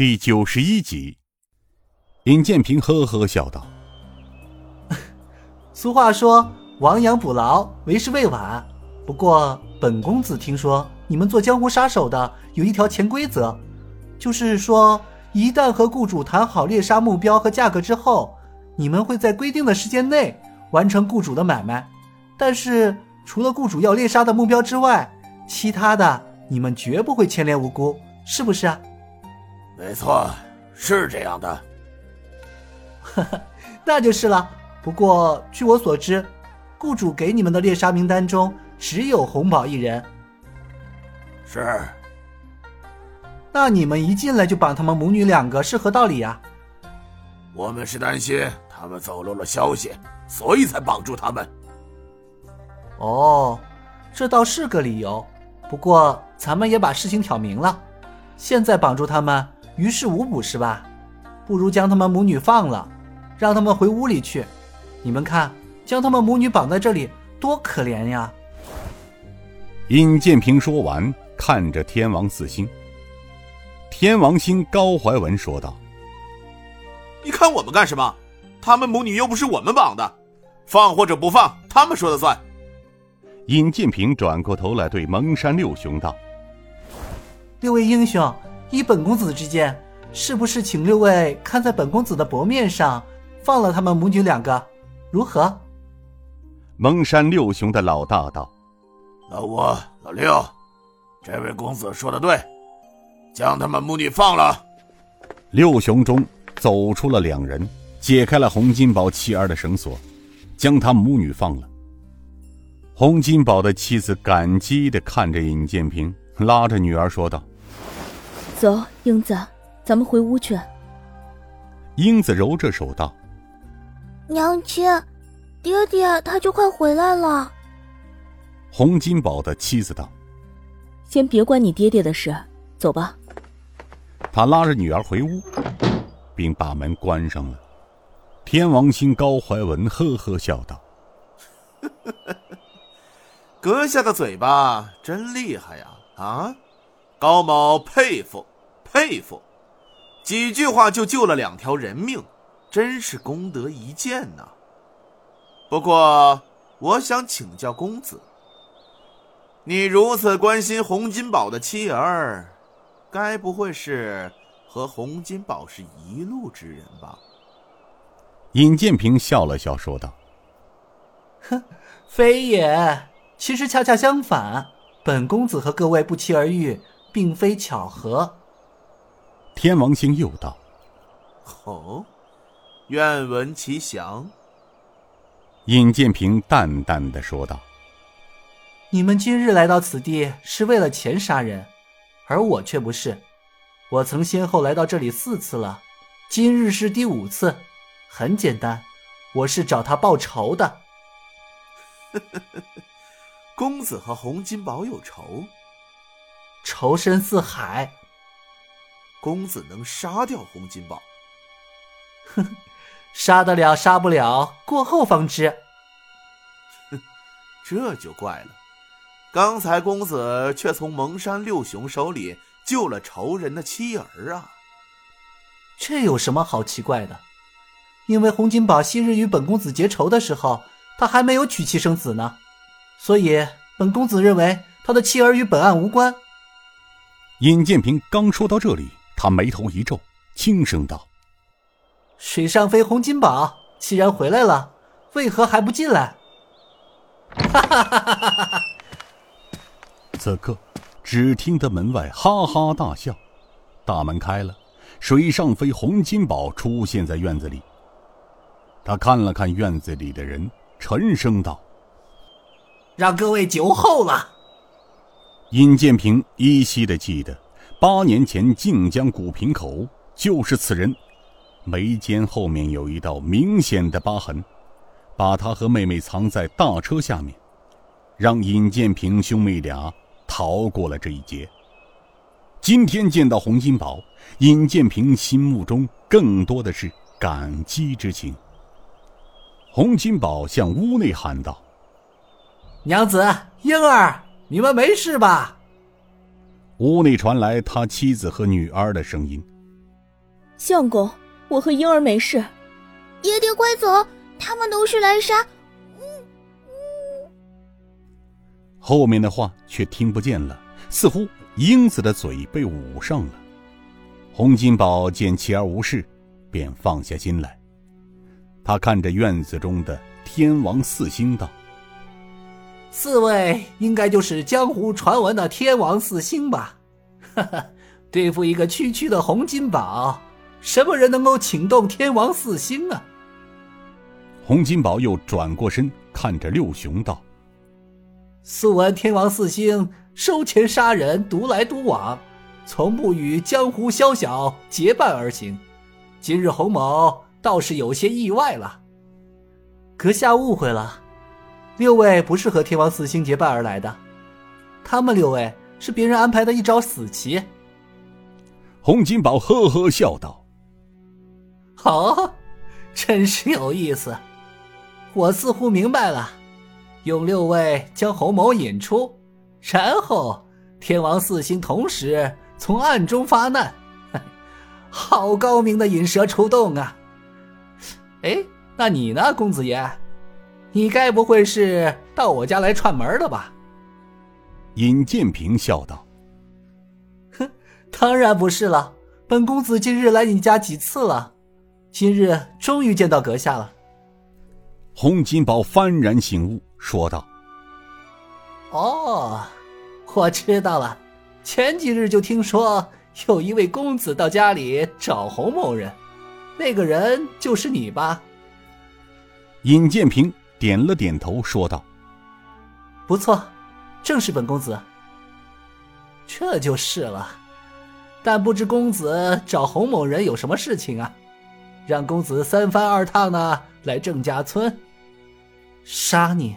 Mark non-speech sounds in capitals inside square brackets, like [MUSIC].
第九十一集，尹建平呵呵笑道：“ [LAUGHS] 俗话说，亡羊补牢，为时未晚。不过，本公子听说你们做江湖杀手的有一条潜规则，就是说，一旦和雇主谈好猎杀目标和价格之后，你们会在规定的时间内完成雇主的买卖。但是，除了雇主要猎杀的目标之外，其他的你们绝不会牵连无辜，是不是啊？”没错，是这样的。[LAUGHS] 那就是了。不过据我所知，雇主给你们的猎杀名单中只有红宝一人。是。那你们一进来就绑他们母女两个是何道理呀？我们是担心他们走漏了消息，所以才绑住他们。哦，这倒是个理由。不过咱们也把事情挑明了，现在绑住他们。于事无补是吧？不如将他们母女放了，让他们回屋里去。你们看，将他们母女绑在这里，多可怜呀！尹建平说完，看着天王四星。天王星高怀文说道：“你看我们干什么？他们母女又不是我们绑的，放或者不放，他们说了算。”尹建平转过头来对蒙山六雄道：“六位英雄。”依本公子之见，是不是请六位看在本公子的薄面上，放了他们母女两个，如何？蒙山六雄的老大道：“老五、老六，这位公子说的对，将他们母女放了。”六雄中走出了两人，解开了洪金宝妻儿的绳索，将他母女放了。洪金宝的妻子感激的看着尹建平，拉着女儿说道。走，英子，咱们回屋去。英子揉着手道：“娘亲，爹爹他就快回来了。”洪金宝的妻子道：“先别管你爹爹的事，走吧。”他拉着女儿回屋，并把门关上了。天王星高怀文呵呵笑道：[LAUGHS] “阁下的嘴巴真厉害呀！啊，高某佩服。”佩服，几句话就救了两条人命，真是功德一件呐。不过，我想请教公子，你如此关心洪金宝的妻儿，该不会是和洪金宝是一路之人吧？尹建平笑了笑，说道：“哼，非也。其实恰恰相反，本公子和各位不期而遇，并非巧合。”天王星又道：“哦，愿闻其详。”尹建平淡淡的说道：“你们今日来到此地是为了钱杀人，而我却不是。我曾先后来到这里四次了，今日是第五次。很简单，我是找他报仇的。[LAUGHS] ”公子和洪金宝有仇，仇深似海。公子能杀掉洪金宝？哼，[LAUGHS] 杀得了，杀不了，过后方知。哼，[LAUGHS] 这就怪了。刚才公子却从蒙山六雄手里救了仇人的妻儿啊！这有什么好奇怪的？因为洪金宝昔日与本公子结仇的时候，他还没有娶妻生子呢，所以本公子认为他的妻儿与本案无关。尹建平刚说到这里。他眉头一皱，轻声道：“水上飞洪金宝，既然回来了，为何还不进来？”哈哈哈哈哈哈！此刻，只听得门外哈哈大笑，大门开了，水上飞洪金宝出现在院子里。他看了看院子里的人，沉声道：“让各位久候了。”尹建平依稀的记得。八年前，靖江古平口就是此人，眉间后面有一道明显的疤痕，把他和妹妹藏在大车下面，让尹建平兄妹俩逃过了这一劫。今天见到洪金宝，尹建平心目中更多的是感激之情。洪金宝向屋内喊道：“娘子，婴儿，你们没事吧？”屋内传来他妻子和女儿的声音，相公，我和婴儿没事。爹爹快走，他们都是来杀。后面的话却听不见了，似乎英子的嘴被捂上了。洪金宝见妻儿无事，便放下心来。他看着院子中的天王四星道：“四位应该就是江湖传闻的天王四星吧？哈哈，对付一个区区的洪金宝，什么人能够请动天王四星啊？”洪金宝又转过身看着六雄道：“素闻天王四星收钱杀人，独来独往。”从不与江湖宵小结伴而行，今日洪某倒是有些意外了。阁下误会了，六位不是和天王四星结伴而来的，他们六位是别人安排的一招死棋。洪金宝呵呵笑道：“好，真是有意思。我似乎明白了，用六位将洪某引出，然后天王四星同时。”从暗中发难，[LAUGHS] 好高明的引蛇出洞啊！哎，那你呢，公子爷？你该不会是到我家来串门的吧？尹建平笑道：“哼，当然不是了。本公子今日来你家几次了，今日终于见到阁下了。”洪金宝幡然醒悟，说道：“哦，我知道了。”前几日就听说有一位公子到家里找洪某人，那个人就是你吧？尹建平点了点头，说道：“不错，正是本公子。这就是了。但不知公子找洪某人有什么事情啊？让公子三番二趟的来郑家村，杀你！”